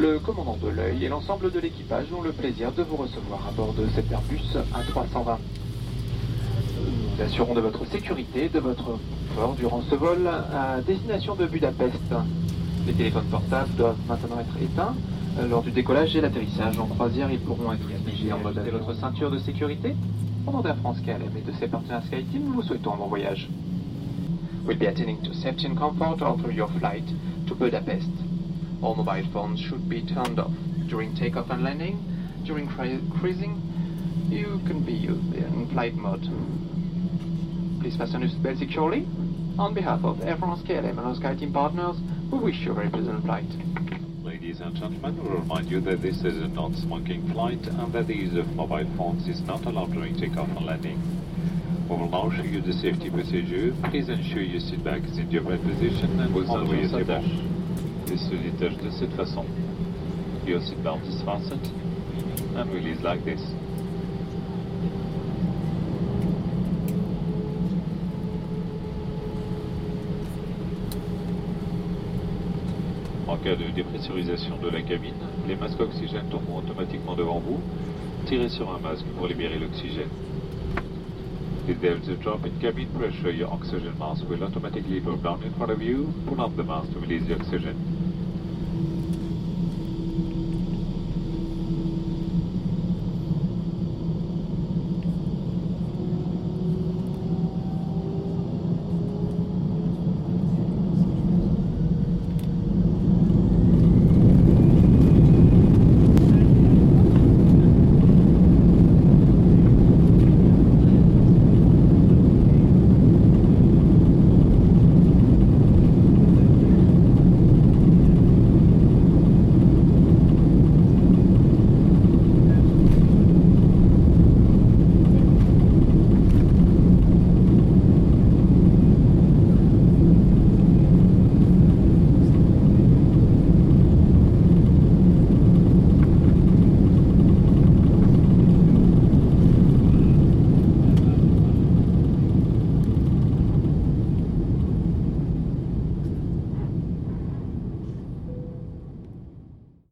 Le commandant de l'œil et l'ensemble de l'équipage ont le plaisir de vous recevoir à bord de cet Airbus A320. Nous assurons de votre sécurité et de votre confort durant ce vol à destination de Budapest. Les téléphones portables doivent maintenant être éteints. Lors du décollage et l'atterrissage en croisière, ils pourront être figés en mode votre ceinture de sécurité. Au nom d'Air France KLM et de ses partenaires SkyTeam, nous vous souhaitons un bon voyage. We'll be attending to safety and comfort through your flight to Budapest. All mobile phones should be turned off during takeoff and landing. During cruising, you can be used in flight mode. Please fasten your seatbelt securely. On behalf of Air France KLM and our SkyTeam partners, we wish you a very pleasant flight. Ladies and gentlemen, we remind you that this is a non-smoking flight and that the use of mobile phones is not allowed during takeoff and landing. We will now show you the safety procedure. Please ensure your seat back is in the upright position and Vos follow your ceintures table. Et se détachent de cette façon. Your seatbelt is fastened and released like this. En cas de dépressurisation de la cabine, les masques oxygène tomberont automatiquement devant vous. Tirez sur un masque pour libérer l'oxygène. If there is a drop in cabin pressure, your oxygen mask will automatically drop down in front of you. Pull up the mask to release the oxygen.